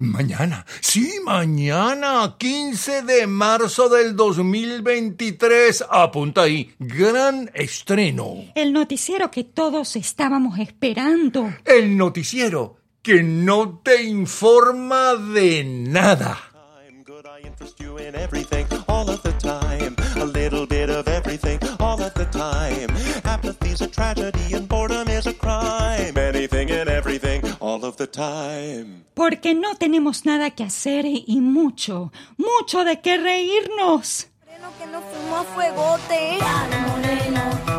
Mañana, sí, mañana, 15 de marzo del 2023. Apunta ahí, gran estreno. El noticiero que todos estábamos esperando. El noticiero que no te informa de nada. Porque no tenemos nada que hacer y mucho, mucho de qué reírnos. que no fuimos a fuegote. Moreno,